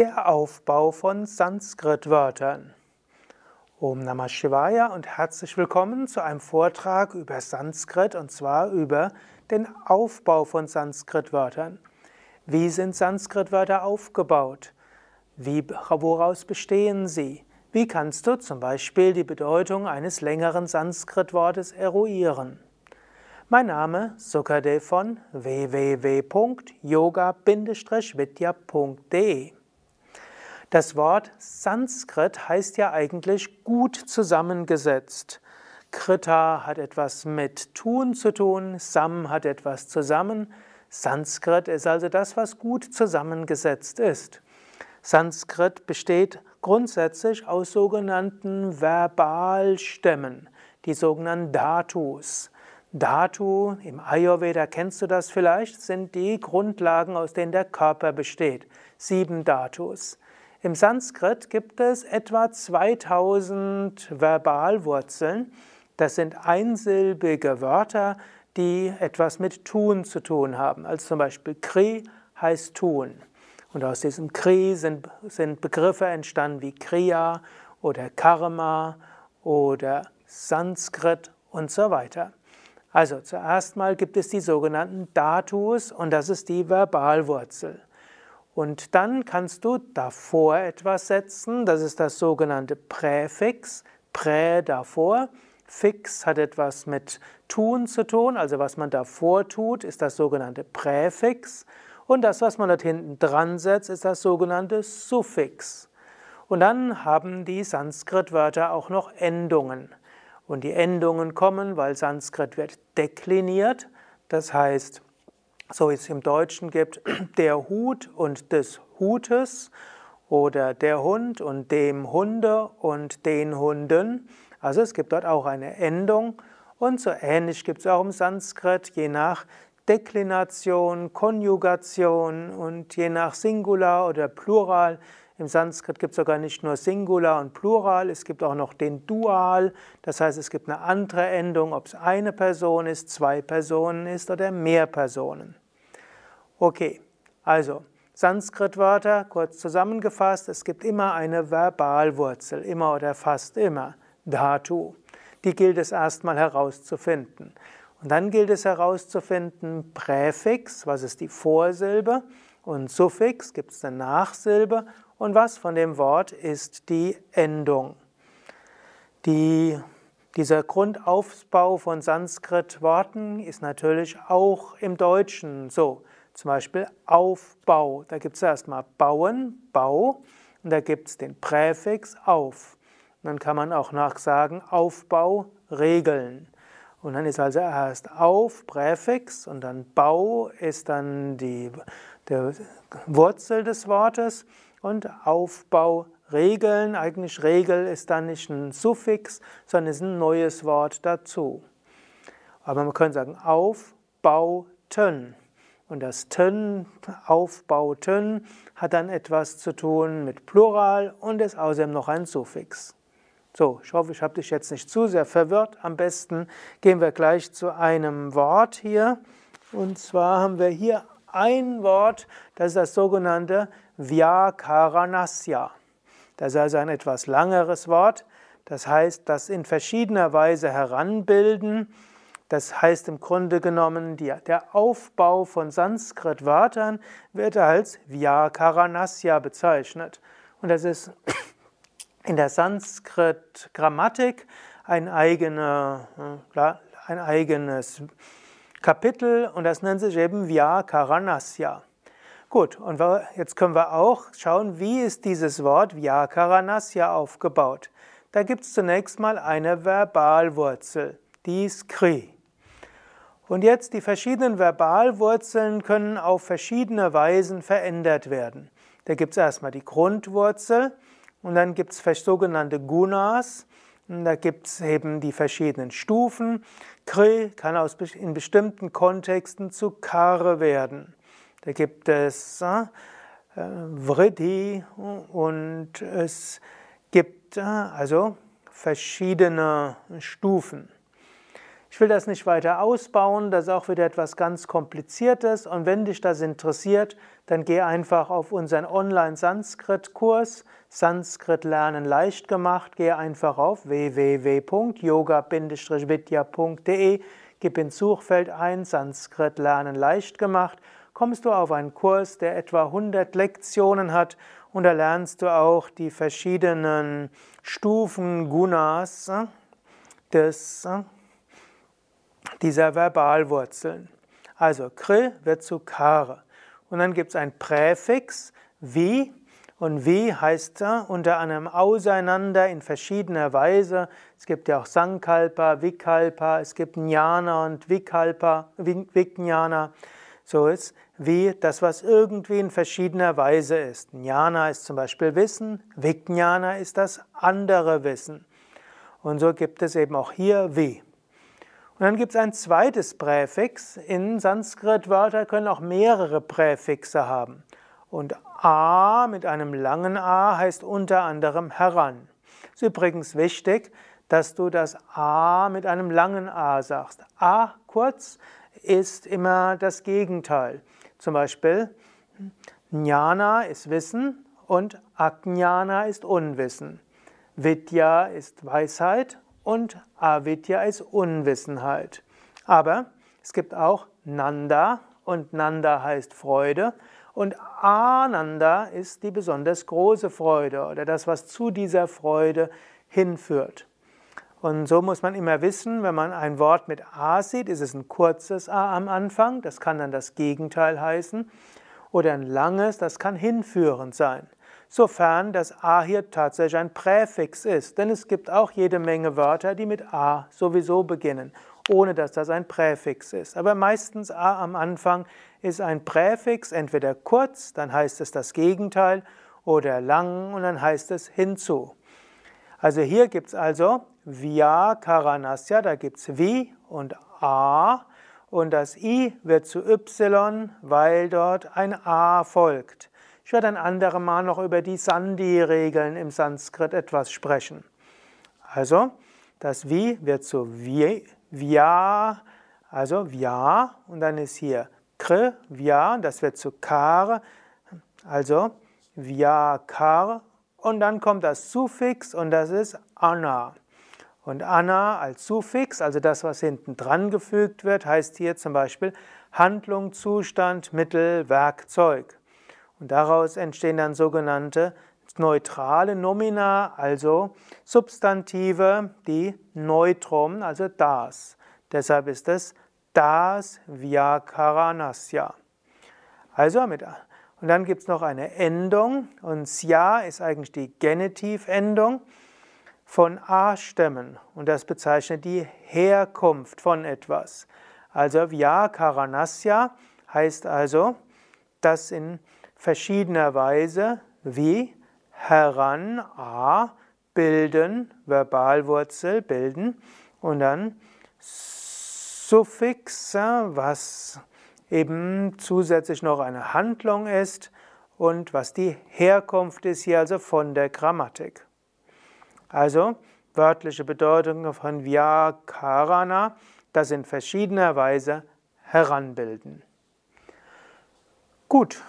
Der Aufbau von Sanskrit-Wörtern. Om Namah Shivaya und herzlich willkommen zu einem Vortrag über Sanskrit und zwar über den Aufbau von Sanskrit-Wörtern. Wie sind Sanskrit-Wörter aufgebaut? Wie, woraus bestehen sie? Wie kannst du zum Beispiel die Bedeutung eines längeren Sanskrit-Wortes eruieren? Mein Name Sukadev von www.yoga-vidya.de Das Wort Sanskrit heißt ja eigentlich gut zusammengesetzt. Krita hat etwas mit tun zu tun, Sam hat etwas zusammen. Sanskrit ist also das, was gut zusammengesetzt ist. Sanskrit besteht grundsätzlich aus sogenannten Verbalstämmen, die sogenannten Dhatus. Dhatu, im Ayurveda kennst du das vielleicht, sind die Grundlagen, aus denen der Körper besteht. Sieben Dhatus. Im Sanskrit gibt es etwa 2000 Verbalwurzeln. Das sind einsilbige Wörter, die etwas mit tun zu tun haben. Also zum Beispiel Kri heißt tun. Und aus diesem Kri sind, sind Begriffe entstanden wie Kriya oder Karma oder Sanskrit und so weiter. Also zuerst mal gibt es die sogenannten Datus und das ist die Verbalwurzel. Und dann kannst du davor etwas setzen, das ist das sogenannte Präfix, Prä davor. Fix hat etwas mit tun zu tun, also was man davor tut, ist das sogenannte Präfix. Und das, was man dort hinten dran setzt, ist das sogenannte Suffix. Und dann haben die Sanskrit-Wörter auch noch Endungen. Und die Endungen kommen, weil Sanskrit wird dekliniert. Das heißt, so wie es im Deutschen gibt, der Hut und des Hutes oder der Hund und dem Hunde und den Hunden. Also es gibt dort auch eine Endung. Und so ähnlich gibt es auch im Sanskrit, je nach Deklination, Konjugation und je nach Singular oder Plural im Sanskrit gibt es sogar nicht nur Singular und Plural, es gibt auch noch den Dual. Das heißt, es gibt eine andere Endung, ob es eine Person ist, zwei Personen ist oder mehr Personen. Okay, also Sanskrit-Wörter, kurz zusammengefasst, es gibt immer eine Verbalwurzel, immer oder fast immer, Dhatu. Die gilt es erstmal herauszufinden. Und dann gilt es herauszufinden, Präfix, was ist die Vorsilbe, und Suffix, gibt es eine Nachsilbe und was von dem Wort ist die Endung. Die, dieser Grundaufbau von Sanskrit-Worten ist natürlich auch im Deutschen so. Zum Beispiel Aufbau. Da gibt es erstmal Bauen, Bau, und da gibt es den Präfix auf. Und dann kann man auch nach sagen Aufbau, Regeln. Und dann ist also erst auf, Präfix, und dann Bau ist dann die, die Wurzel des Wortes und Aufbau, Regeln. Eigentlich Regel ist dann nicht ein Suffix, sondern ist ein neues Wort dazu. Aber man könnte sagen aufbauten. Und das ten, aufbauten, hat dann etwas zu tun mit Plural und ist außerdem noch ein Suffix. So, ich hoffe, ich habe dich jetzt nicht zu sehr verwirrt. Am besten gehen wir gleich zu einem Wort hier. Und zwar haben wir hier ein Wort, das ist das sogenannte Vyakaranasya. Das ist also ein etwas langeres Wort. Das heißt, das in verschiedener Weise heranbilden. Das heißt im Grunde genommen, die, der Aufbau von Sanskrit-Wörtern wird als Vyakaranasya bezeichnet. Und das ist in der Sanskrit-Grammatik ein, eigene, ein eigenes Kapitel und das nennt sich eben Vyakaranasya. Gut, und jetzt können wir auch schauen, wie ist dieses Wort Vyakaranasya aufgebaut. Da gibt es zunächst mal eine Verbalwurzel, die ist Kri. Und jetzt die verschiedenen Verbalwurzeln können auf verschiedene Weisen verändert werden. Da gibt es erstmal die Grundwurzel und dann gibt es sogenannte Gunas da gibt es eben die verschiedenen Stufen. Kri kann aus, in bestimmten Kontexten zu Kar werden. Da gibt es äh, Vriddhi und es gibt äh, also verschiedene Stufen. Ich will das nicht weiter ausbauen, das ist auch wieder etwas ganz Kompliziertes und wenn dich das interessiert, dann geh einfach auf unseren Online-Sanskrit-Kurs Sanskrit lernen leicht gemacht. Geh einfach auf www.yoga-vidya.de, gib ins Suchfeld ein Sanskrit lernen leicht gemacht, kommst du auf einen Kurs, der etwa 100 Lektionen hat und da lernst du auch die verschiedenen Stufen Gunas des dieser Verbalwurzeln. Also Kri wird zu Kare. Und dann gibt es ein Präfix, wie, und wie heißt er unter anderem auseinander in verschiedener Weise. Es gibt ja auch Sankalpa, Vikalpa, es gibt Jnana und Vikalpa, Vijnana. So ist wie das, was irgendwie in verschiedener Weise ist. Jnana ist zum Beispiel Wissen, Vijnana ist das andere Wissen. Und so gibt es eben auch hier wie. Und dann gibt es ein zweites Präfix. In Sanskrit-Wörter können auch mehrere Präfixe haben. Und A mit einem langen A heißt unter anderem heran. Ist übrigens wichtig, dass du das A mit einem langen A sagst. A kurz ist immer das Gegenteil. Zum Beispiel Jnana ist Wissen und Ajnana ist Unwissen. Vidya ist Weisheit und Avidya ist Unwissenheit. Aber es gibt auch Nanda und Nanda heißt Freude und Ananda ist die besonders große Freude oder das, was zu dieser Freude hinführt. Und so muss man immer wissen, wenn man ein Wort mit A sieht, ist es ein kurzes A am Anfang, das kann dann das Gegenteil heißen, oder ein langes, das kann hinführend sein sofern das A hier tatsächlich ein Präfix ist. Denn es gibt auch jede Menge Wörter, die mit A sowieso beginnen, ohne dass das ein Präfix ist. Aber meistens A am Anfang ist ein Präfix, entweder kurz, dann heißt es das Gegenteil, oder lang und dann heißt es hinzu. Also hier gibt es also Vya Karanasya, da gibt es Vi und A und das I wird zu Y, weil dort ein A folgt. Ich werde ein andermal noch über die Sandhi-Regeln im Sanskrit etwas sprechen. Also, das Vi wird zu Vya, also Vya, und dann ist hier Kr, Vya, das wird zu Kar, also Vya Kar, und dann kommt das Suffix und das ist Anna. Und Anna als Suffix, also das, was hinten dran gefügt wird, heißt hier zum Beispiel Handlung, Zustand, Mittel, Werkzeug. Und daraus entstehen dann sogenannte neutrale Nomina, also Substantive, die Neutrum, also das. Deshalb ist es das Vyakaranasya. Also mit und dann gibt es noch eine Endung und Sya ist eigentlich die Genitivendung von A-Stämmen und das bezeichnet die Herkunft von etwas. Also Vyakaranasya heißt also, dass in verschiedener Weise wie heran, a, bilden, Verbalwurzel bilden und dann Suffix, was eben zusätzlich noch eine Handlung ist und was die Herkunft ist hier also von der Grammatik. Also wörtliche Bedeutungen von Vyakarana, das in verschiedener Weise heranbilden. Gut,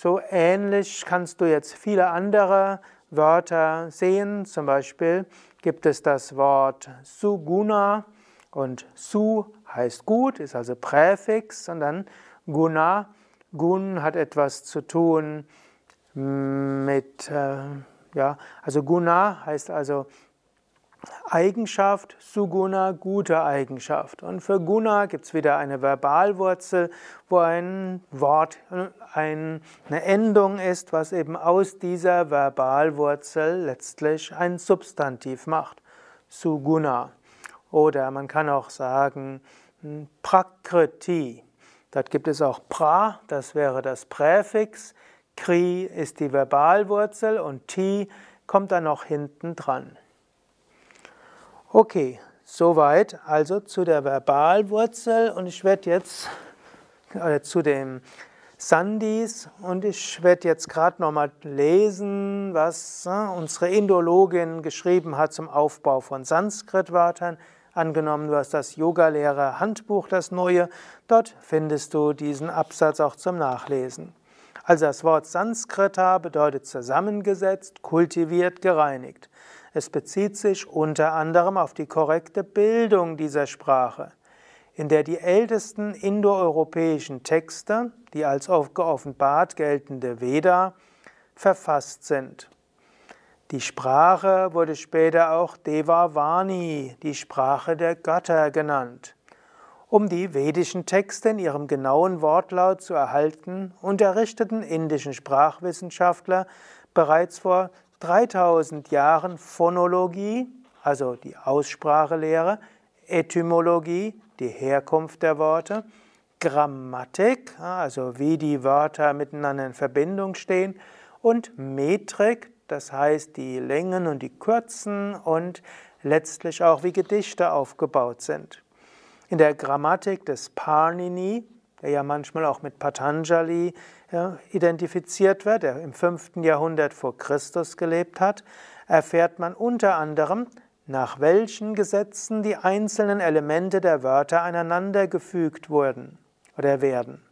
so ähnlich kannst du jetzt viele andere Wörter sehen. Zum Beispiel gibt es das Wort Suguna und Su heißt gut, ist also Präfix und dann Guna. Gun hat etwas zu tun mit, äh, ja, also Guna heißt also Eigenschaft, Suguna, gute Eigenschaft. Und für Guna gibt es wieder eine Verbalwurzel, wo ein Wort, eine Endung ist, was eben aus dieser Verbalwurzel letztlich ein Substantiv macht. Suguna. Oder man kann auch sagen hm, Prakriti. Dort gibt es auch pra, das wäre das Präfix. Kri ist die Verbalwurzel und ti kommt dann noch hinten dran. Okay, soweit also zu der Verbalwurzel und ich werde jetzt äh, zu den Sandhis und ich werde jetzt gerade nochmal lesen, was äh, unsere Indologin geschrieben hat zum Aufbau von Sanskrit-Wörtern. Angenommen, du hast das Yogalehrer-Handbuch, das neue, dort findest du diesen Absatz auch zum Nachlesen. Also das Wort Sanskrita bedeutet zusammengesetzt, kultiviert, gereinigt. Es bezieht sich unter anderem auf die korrekte Bildung dieser Sprache, in der die ältesten indoeuropäischen Texte, die als geoffenbart geltende Veda, verfasst sind. Die Sprache wurde später auch Devavani, die Sprache der Götter genannt. Um die vedischen Texte in ihrem genauen Wortlaut zu erhalten, unterrichteten indischen Sprachwissenschaftler bereits vor 3000 Jahren Phonologie, also die Aussprachelehre, Etymologie, die Herkunft der Worte, Grammatik, also wie die Wörter miteinander in Verbindung stehen, und Metrik, das heißt die Längen und die Kürzen und letztlich auch wie Gedichte aufgebaut sind. In der Grammatik des Parnini, der ja manchmal auch mit Patanjali ja, identifiziert wird, der im 5. Jahrhundert vor Christus gelebt hat, erfährt man unter anderem, nach welchen Gesetzen die einzelnen Elemente der Wörter aneinander gefügt wurden oder werden.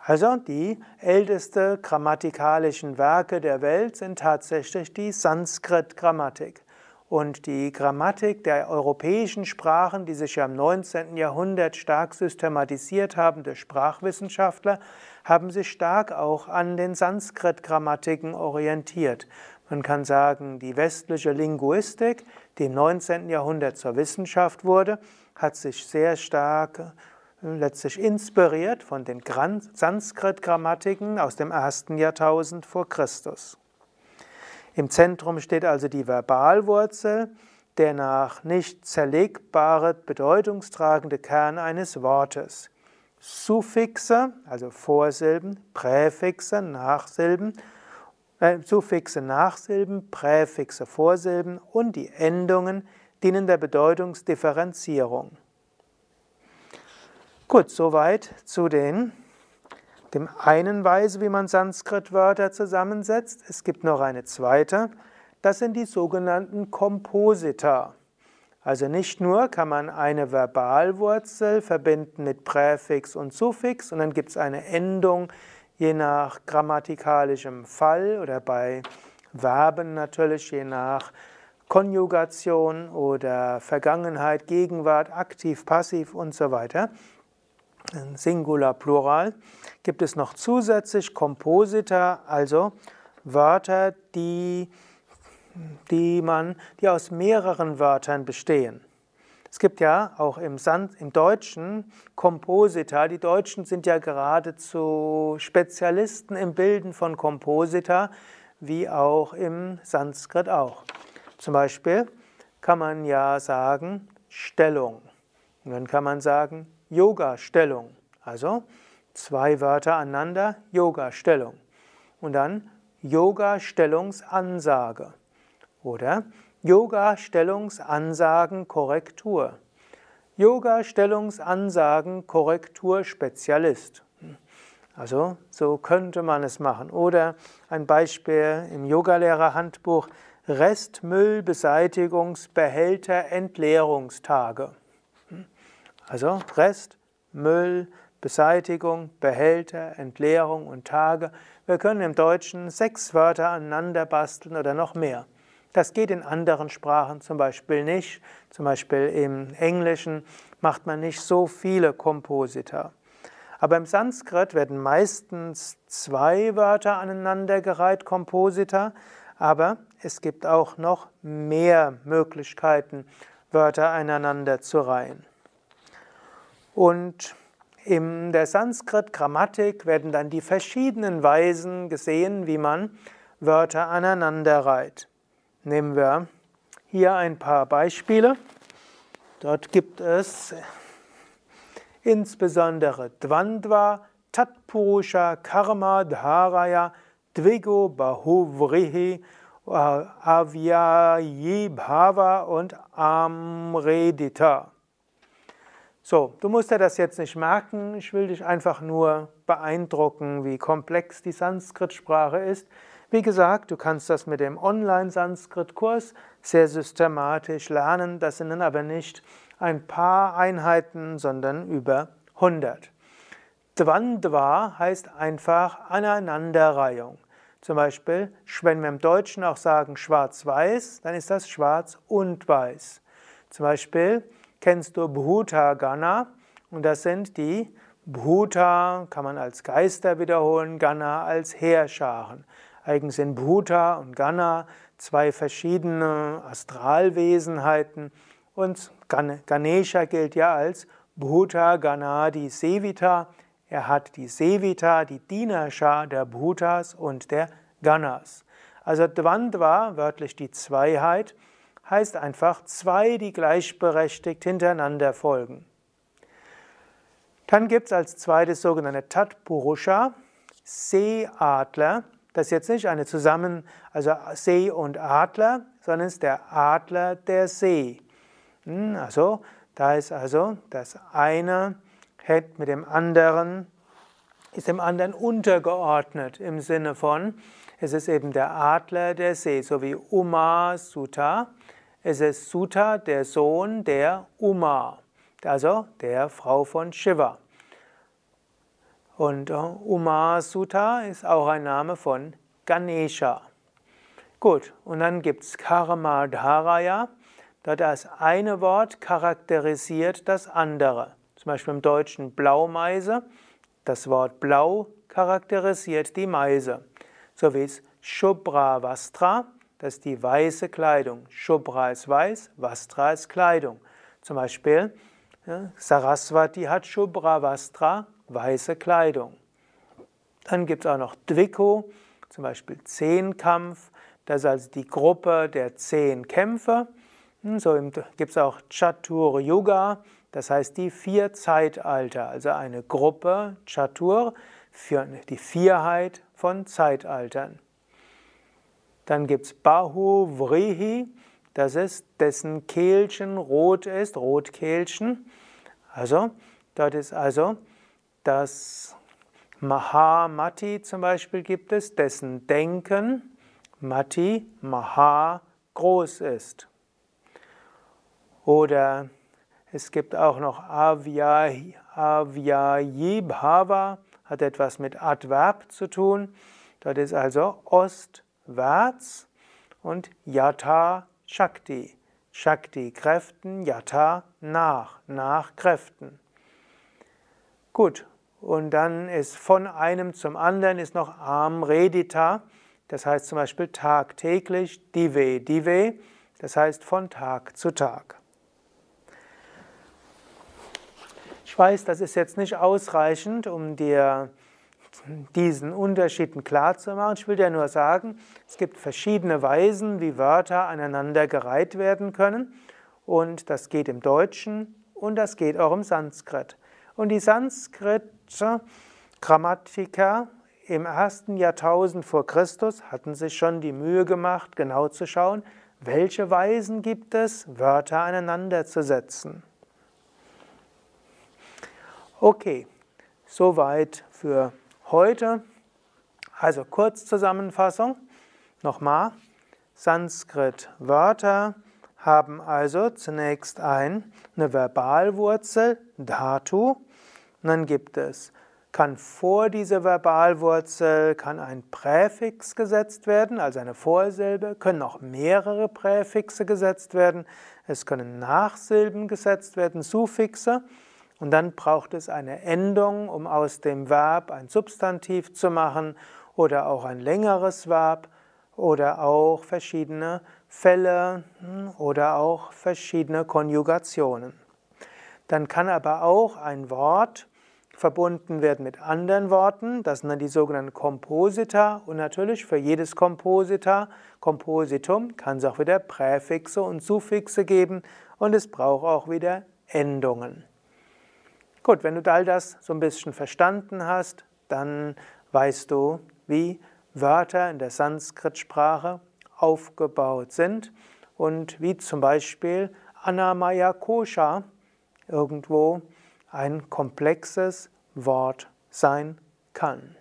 Also die älteste grammatikalischen Werke der Welt sind tatsächlich die Sanskrit-Grammatik. Und die Grammatik der europäischen Sprachen, die sich ja im 19. Jahrhundert stark systematisiert haben durch Sprachwissenschaftler, haben sich stark auch an den Sanskrit-Grammatiken orientiert. Man kann sagen, die westliche Linguistik, die im 19. Jahrhundert zur Wissenschaft wurde, hat sich sehr stark äh, letztlich inspiriert von den Sanskrit-Grammatiken aus dem ersten Jahrtausend vor Christus. Im Zentrum steht also die Verbalwurzel, der nach nicht zerlegbare, bedeutungstragende Kern eines Wortes. Suffixe, also Vorsilben, Präfixe, Nachsilben, äh, Suffixe, Nachsilben, Präfixe, Vorsilben und die Endungen dienen der Bedeutungsdifferenzierung. Gut, soweit zu den dem einen Weise, wie man Sanskrit-Wörter zusammensetzt. Es gibt noch eine zweite. Das sind die sogenannten Komposita. Also nicht nur kann man eine Verbalwurzel verbinden mit Präfix und Suffix und dann gibt es eine Endung je nach grammatikalischem Fall oder bei Verben natürlich je nach Konjugation oder Vergangenheit, Gegenwart, aktiv, passiv und so weiter. Singular, Plural, gibt es noch zusätzlich Komposita, also Wörter, die, die, man, die aus mehreren Wörtern bestehen. Es gibt ja auch im, San im Deutschen Komposita. Die Deutschen sind ja geradezu Spezialisten im Bilden von Komposita, wie auch im Sanskrit auch. Zum Beispiel kann man ja sagen Stellung. Und dann kann man sagen Yoga-Stellung. Also zwei Wörter aneinander, Yoga-Stellung. Und dann Yoga-Stellungsansage oder Yoga-Stellungsansagen Korrektur. Yoga-Stellungsansagen Korrektur Spezialist. Also so könnte man es machen. Oder ein Beispiel im Yogalehrer-Handbuch Restmüllbeseitigungsbehälter Entleerungstage. Also Rest, Beseitigung, Behälter, Entleerung und Tage. Wir können im Deutschen sechs Wörter aneinander basteln oder noch mehr. Das geht in anderen Sprachen zum Beispiel nicht. Zum Beispiel im Englischen macht man nicht so viele Komposita. Aber im Sanskrit werden meistens zwei Wörter aneinandergereiht, Komposita, aber es gibt auch noch mehr Möglichkeiten, Wörter aneinander zu reihen. Und in der Sanskrit-Grammatik werden dann die verschiedenen Weisen gesehen, wie man Wörter aneinander reiht. Nehmen wir hier ein paar Beispiele. Dort gibt es insbesondere Dvandva, Tatpurusha, Karma, Dharaya, Dvigo, Bahuvrihi, Avyayi, Bhava und Amredita. So, du musst dir das jetzt nicht merken, ich will dich einfach nur beeindrucken, wie komplex die Sanskrit-Sprache ist, Wie gesagt, du kannst das mit dem Online-Sanskrit-Kurs sehr systematisch lernen. Das sind dann aber nicht ein paar Einheiten, sondern über 100. Dvandva heißt einfach Aneinanderreihung. Zum Beispiel, wenn wir im Deutschen auch sagen schwarz-weiß, dann ist das schwarz und weiß. Zum Beispiel kennst du Bhuta Gana und das sind die Bhuta, kann man als Geister wiederholen, Gana als Heerscharen. Eigentlich sind Bhuta und Gana zwei verschiedene Astralwesenheiten und Ganesha gilt ja als Bhuta Ganadi Sevita. Er hat die Sevita, die Dinascha der Bhutas und der Ganas. Also Dvandva, wörtlich die Zweiheit, heißt einfach zwei, die gleichberechtigt hintereinander folgen. Dann gibt es als zweites sogenannte Tatpurusha, Seeadler. Das ist jetzt nicht eine Zusammen, also See und Adler, sondern es ist der Adler der See. Hm, also, da ist also das eine hat mit dem anderen, ist dem anderen untergeordnet im Sinne von, es ist eben der Adler der See, so wie Uma Sutta. Es ist Sutta, der Sohn der Uma, also der Frau von Shiva. Und äh, Uma Sutta ist auch ein Name von Ganesha. Gut, und dann gibt es Karma Dharaya. Dort das eine Wort charakterisiert das andere. Zum Beispiel im Deutschen Blaumeise. Das Wort Blau charakterisiert die Meise. So wie es Shubra Vastra, das ist die weiße Kleidung. Shubra ist weiß, Vastra ist Kleidung. Zum Beispiel ja, Saraswati hat Shubra Vastra, weiße Kleidung. Dann gibt es auch noch Dviko, zum Beispiel Zehnkampf. Das ist also die Gruppe der zehn Kämpfe. Hm, so gibt es auch Chatur Yoga, das heißt die vier Zeitalter, also eine Gruppe Chatur für die Vierheit von Zeitaltern. Dann gibt es Bahu Vrihi, das ist dessen Kehlchen rot ist, Rotkehlchen. Also, dort ist also das Mahamati zum Beispiel gibt es, dessen Denken Mati Maha groß ist. Oder es gibt auch noch Avyayibhava, hat etwas mit Adverb zu tun. Dort ist also ostwärts und Yatha Shakti. Shakti Kräften, Yatha nach, nach Kräften. Gut, und dann ist von einem zum anderen ist noch Amredita, das heißt zum Beispiel tagtäglich, Dive, Dive, das heißt von Tag zu Tag. Ich weiß, das ist jetzt nicht ausreichend, um dir diesen Unterschieden klarzumachen. Ich will dir nur sagen, es gibt verschiedene Weisen, wie Wörter aneinander gereiht werden können. Und das geht im Deutschen und das geht auch im Sanskrit. Und die Sanskrit-Grammatiker im ersten Jahrtausend vor Christus hatten sich schon die Mühe gemacht, genau zu schauen, welche Weisen gibt es, Wörter aneinander zu setzen. Okay, soweit für heute. Also Kurzzusammenfassung. Nochmal. Sanskrit-Wörter haben also zunächst ein, eine Verbalwurzel, Dhatu. Und dann gibt es, kann vor diese Verbalwurzel kann ein Präfix gesetzt werden, also eine Vorsilbe, können auch mehrere Präfixe gesetzt werden, es können Nachsilben gesetzt werden, Suffixe. Und dann braucht es eine Endung, um aus dem Verb ein Substantiv zu machen oder auch ein längeres Verb oder auch verschiedene Fälle hm, oder auch verschiedene Konjugationen. Dann kann aber auch ein Wort verbunden werden mit anderen Worten, das sind dann die sogenannten Komposita und natürlich für jedes Komposita, Kompositum, kann es auch wieder Präfixe und Suffixe geben und es braucht auch wieder Endungen. Gut, wenn du all das so ein bisschen verstanden hast, dann weißt du, wie Wörter in der Sanskrit-Sprache aufgebaut sind und wie zum Beispiel Anamaya Kosha irgendwo ein komplexes Wort sein kann.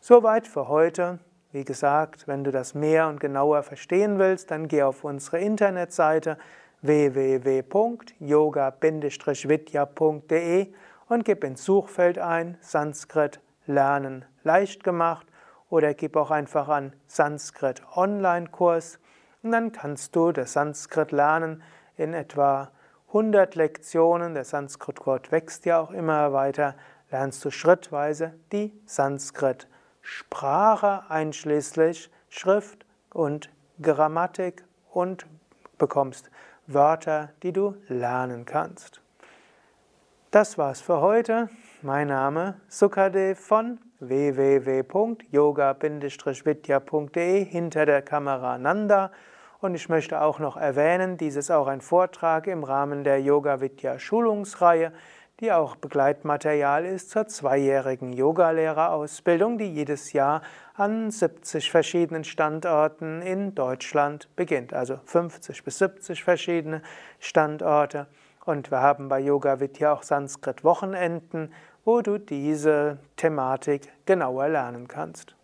Soweit für heute. Wie gesagt, wenn du das mehr und genauer verstehen willst, dann geh auf unsere Internetseite www.yoga-vidya.de und gib ins Suchfeld ein Sanskrit lernen leicht gemacht oder gib auch einfach an Sanskrit Online-Kurs und dann kannst du das Sanskrit lernen in etwa 100 Lektionen. Der Sanskrit-Code wächst ja auch immer weiter. Lernst du schrittweise die Sanskrit-Sprache einschließlich Schrift und Grammatik und bekommst Wörter, die du lernen kannst. Das war's für heute. Mein Name Sukadev von www.yoga-vidya.de hinter der Kamera Nanda und ich möchte auch noch erwähnen, dies ist auch ein Vortrag im Rahmen der Yoga Vidya Schulungsreihe, die auch Begleitmaterial ist zur zweijährigen Yogalehrerausbildung, die jedes Jahr an 70 verschiedenen Standorten in Deutschland beginnt, also 50 bis 70 verschiedene Standorte. Und wir haben bei Yoga Vidya auch Sanskrit Wochenenden, wo du diese Thematik genauer lernen kannst.